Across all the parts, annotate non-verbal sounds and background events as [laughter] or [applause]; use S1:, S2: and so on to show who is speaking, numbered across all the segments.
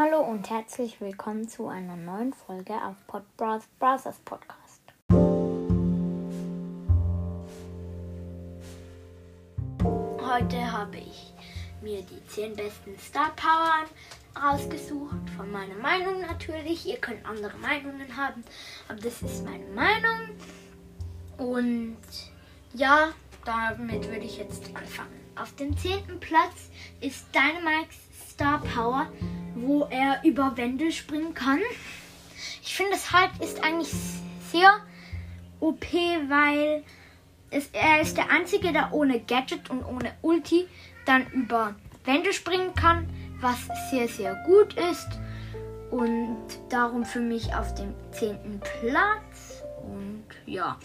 S1: Hallo und herzlich willkommen zu einer neuen Folge auf Pod Brothers Podcast. Heute habe ich mir die 10 besten Star Power rausgesucht, von meiner Meinung natürlich. Ihr könnt andere Meinungen haben, aber das ist meine Meinung. Und ja, damit würde ich jetzt anfangen. Auf dem 10. Platz ist Dynamax Star Power wo er über Wände springen kann. Ich finde, es halt ist eigentlich sehr OP, weil es, er ist der Einzige, der ohne Gadget und ohne Ulti dann über Wände springen kann, was sehr, sehr gut ist. Und darum für mich auf dem 10. Platz. Und ja.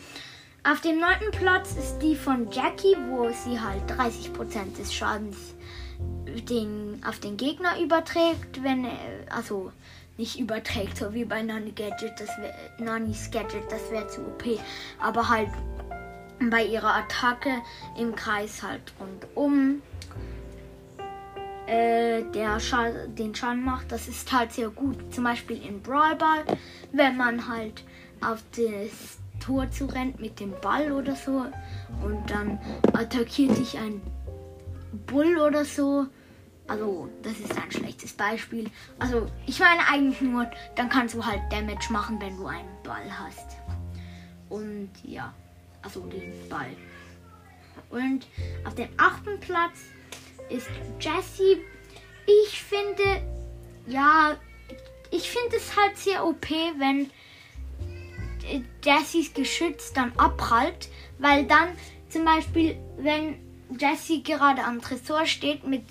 S1: Auf dem 9. Platz ist die von Jackie, wo sie halt 30% des Schadens den, auf den Gegner überträgt, wenn er, also nicht überträgt, so wie bei Nani Gadget, das wär, Nanis Gadget, das wäre zu OP, aber halt bei ihrer Attacke im Kreis halt rundum äh, der Schall, den Schaden macht, das ist halt sehr gut. Zum Beispiel in Brawl Ball, wenn man halt auf das Tor zu rennt mit dem Ball oder so und dann attackiert dich ein Bull oder so also, das ist ein schlechtes Beispiel. Also, ich meine eigentlich nur, dann kannst du halt Damage machen, wenn du einen Ball hast. Und ja, also den Ball. Und auf dem achten Platz ist Jessie. Ich finde, ja, ich finde es halt sehr OP, wenn Jessies Geschütz dann abprallt, weil dann zum Beispiel, wenn Jessie gerade am Tresor steht mit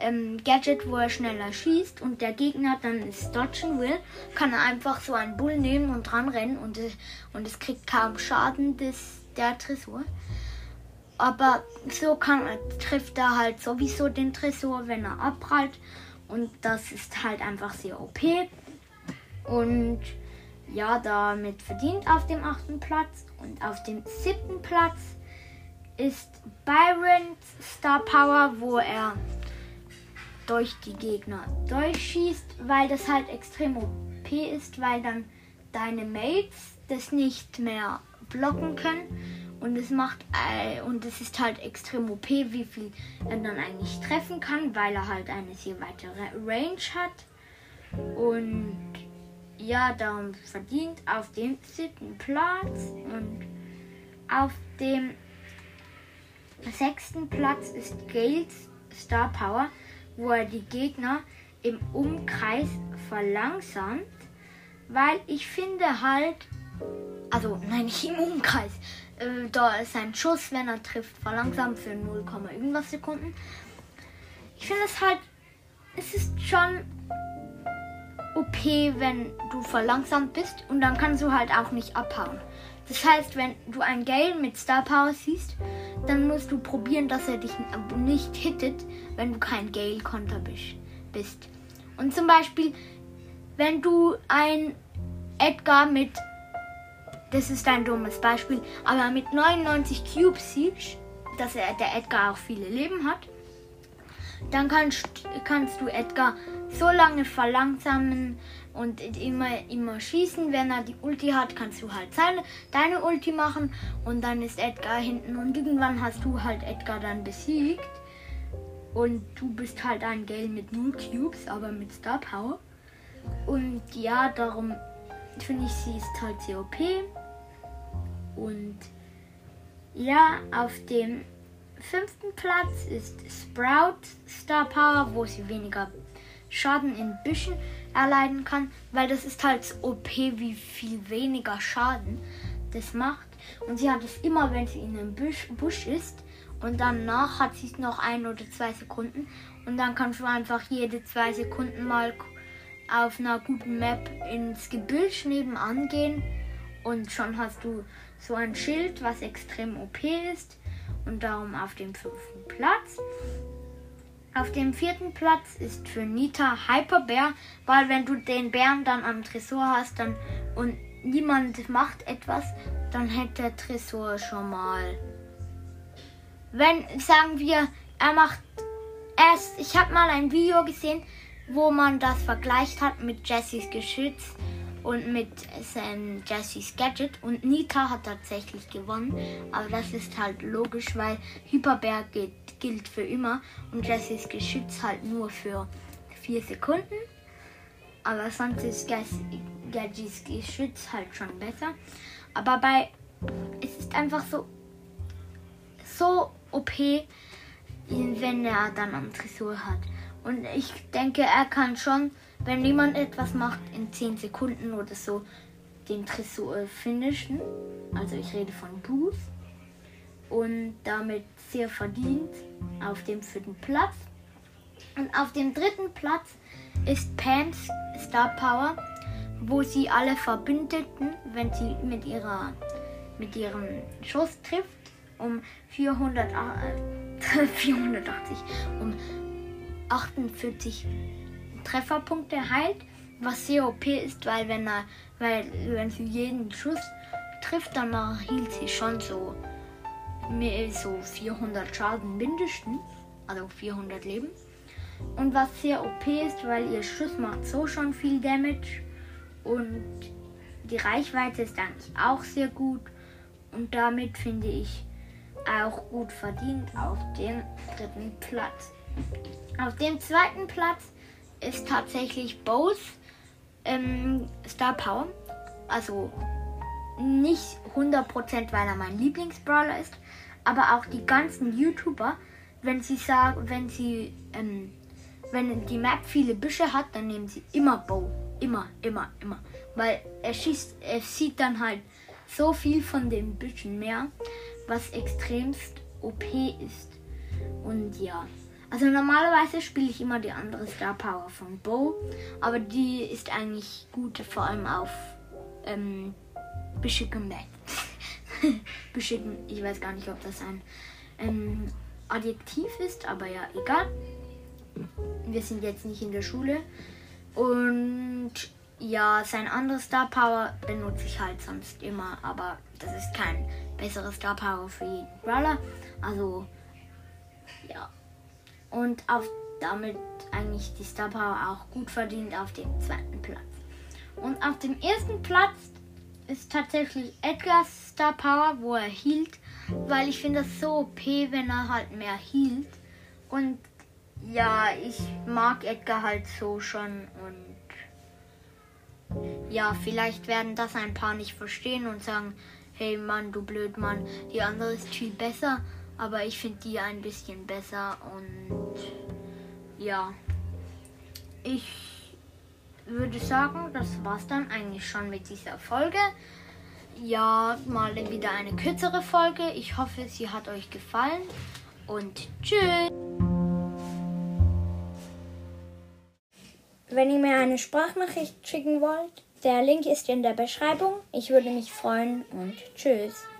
S1: ähm, Gadget, wo er schneller schießt und der Gegner dann es dodgen will, kann er einfach so einen Bull nehmen und dran rennen und, und es kriegt kaum Schaden des, der Tresor. Aber so kann, trifft er halt sowieso den Tresor, wenn er abprallt. Und das ist halt einfach sehr OP. Und ja, damit verdient auf dem achten Platz. Und auf dem siebten Platz ist Byron's Star Power, wo er durch die Gegner durchschießt, weil das halt extrem OP ist, weil dann deine Mates das nicht mehr blocken können. Und es macht äh, und es ist halt extrem OP, wie viel er dann eigentlich treffen kann, weil er halt eine sehr weitere Range hat. Und ja, darum verdient auf dem siebten Platz und auf dem sechsten Platz ist Gales Star Power wo er die Gegner im Umkreis verlangsamt, weil ich finde halt, also nein, nicht im Umkreis, äh, da ist ein Schuss, wenn er trifft, verlangsamt für 0, irgendwas Sekunden. Ich finde es halt, es ist schon OP, wenn du verlangsamt bist und dann kannst du halt auch nicht abhauen. Das heißt, wenn du ein Gale mit Star Power siehst, dann musst du probieren, dass er dich nicht hittet, wenn du kein Gale-Konter bist. Und zum Beispiel, wenn du ein Edgar mit, das ist ein dummes Beispiel, aber mit 99 Cubes siehst, dass er, der Edgar auch viele Leben hat, dann kannst, kannst du Edgar so lange verlangsamen und immer, immer schießen. Wenn er die Ulti hat, kannst du halt seine, deine Ulti machen und dann ist Edgar hinten und irgendwann hast du halt Edgar dann besiegt. Und du bist halt ein Gale mit 0 Cubes, aber mit Star Power. Und ja, darum finde ich, sie ist halt sehr OP. Und ja, auf dem fünften Platz ist Sprout Star Power, wo sie weniger Schaden in Büschen erleiden kann, weil das ist halt OP, wie viel weniger Schaden das macht. Und sie hat es immer, wenn sie in einem Busch, Busch ist. Und danach hat sie es noch ein oder zwei Sekunden. Und dann kannst du einfach jede zwei Sekunden mal auf einer guten Map ins Gebüsch nebenan gehen. Und schon hast du so ein Schild, was extrem OP ist. Und darum auf dem fünften Platz. Auf dem vierten Platz ist für Nita Hyperbär, weil wenn du den Bären dann am Tresor hast dann, und niemand macht etwas, dann hätte der Tresor schon mal. Wenn, sagen wir, er macht erst, ich habe mal ein Video gesehen, wo man das vergleicht hat mit Jessys Geschütz und mit ähm, Jessys Gadget. Und Nita hat tatsächlich gewonnen. Aber das ist halt logisch, weil Hyperbär gilt, gilt für immer und Jessys Geschütz halt nur für vier Sekunden. Aber sonst ist Gadgets Geschütz halt schon besser. Aber bei es ist einfach so so OP, wenn er dann am Tresor hat. Und ich denke, er kann schon, wenn jemand etwas macht, in 10 Sekunden oder so den Tresor finishen. Also ich rede von Booth. Und damit sehr verdient auf dem vierten Platz. Und auf dem dritten Platz ist Pams Star Power, wo sie alle Verbündeten, wenn sie mit ihrer mit ihrem Schuss trifft, um 400, äh, [laughs] 480, um 48 Trefferpunkte heilt, was sehr OP ist, weil wenn er, weil wenn sie jeden Schuss trifft, dann hielt sie schon so so 400 Schaden mindestens, also 400 Leben. Und was sehr OP ist, weil ihr Schuss macht so schon viel Damage und die Reichweite ist eigentlich auch sehr gut und damit finde ich auch gut verdient auf dem dritten Platz. Auf dem zweiten Platz ist tatsächlich Bose ähm, Star Power. Also nicht 100% weil er mein Lieblingsbrawler ist, aber auch die ganzen YouTuber, wenn sie sagen, wenn sie, ähm, wenn die Map viele Büsche hat, dann nehmen sie immer Bow. Immer, immer, immer. Weil er schießt, er sieht dann halt so viel von den Büschen mehr, was extremst OP ist. Und ja. Also normalerweise spiele ich immer die andere Star Power von Bo, aber die ist eigentlich gut, vor allem auf ähm, Beschicken [laughs] Beschicken, ich weiß gar nicht, ob das ein ähm, Adjektiv ist, aber ja, egal. Wir sind jetzt nicht in der Schule. Und ja, sein anderes Star Power benutze ich halt sonst immer, aber das ist kein besseres Star Power für jeden Brawler. Also, ja. Und auf, damit eigentlich die Star Power auch gut verdient auf dem zweiten Platz. Und auf dem ersten Platz ist tatsächlich Edgars Star Power, wo er hielt, weil ich finde das so OP, wenn er halt mehr hielt. Und ja, ich mag Edgar halt so schon und ja, vielleicht werden das ein paar nicht verstehen und sagen, hey Mann, du blöd Mann, die andere ist viel besser, aber ich finde die ein bisschen besser und ja, ich würde sagen, das war's dann eigentlich schon mit dieser Folge. Ja, mal wieder eine kürzere Folge. Ich hoffe, sie hat euch gefallen und tschüss. Wenn ihr mir eine Sprachnachricht schicken wollt, der Link ist in der Beschreibung. Ich würde mich freuen und tschüss.